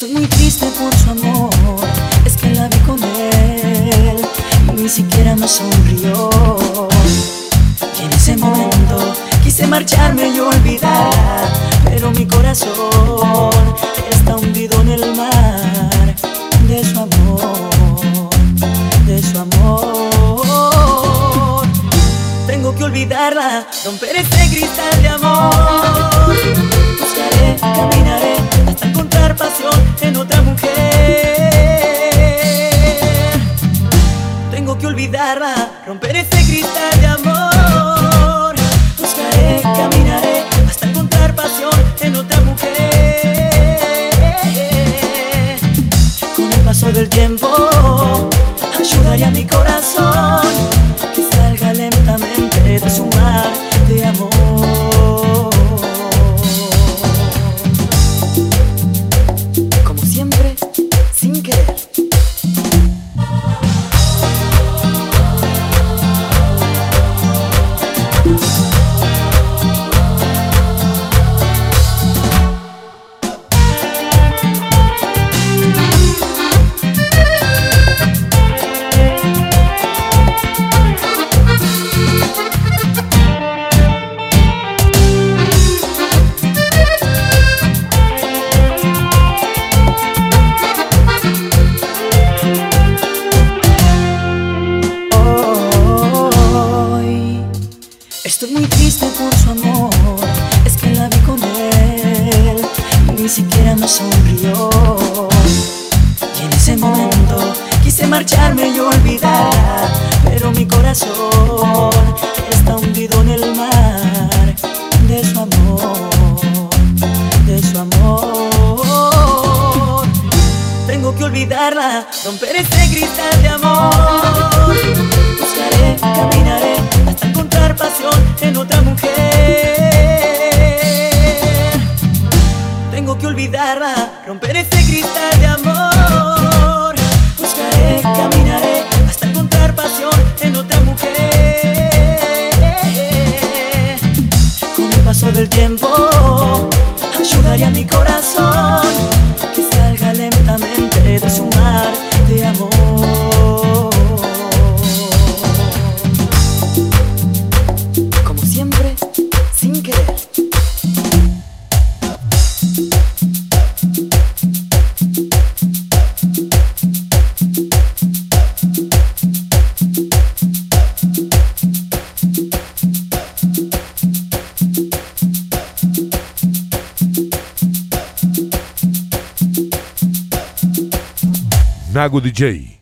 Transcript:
Estoy muy triste por su amor. Es que la vi con él y ni siquiera me sonrió. Y en ese momento quise marcharme y olvidarla, pero mi corazón está hundido en el mar de su amor, de su amor. Tengo que olvidarla, romper ese cristal de amor. Que olvidarla, romper ese cristal de amor. Buscaré, caminaré hasta encontrar pasión en otra mujer. Con el paso del tiempo, ayudaré a mi corazón estoy muy triste por su amor. Es que la vi con él y ni siquiera me sonrió. Y en ese momento quise marcharme y olvidarla, pero mi corazón está hundido en el mar de su amor, de su amor. Tengo que olvidarla, romper ese cristal de amor. Buscaré, caminaré romper ese cristal de amor. Buscaré, caminaré hasta encontrar pasión en otra mujer. Con el paso del tiempo, ayudaré a mi corazón que salga lentamente de su mar de amor. Como siempre, sin querer. Nago DJ.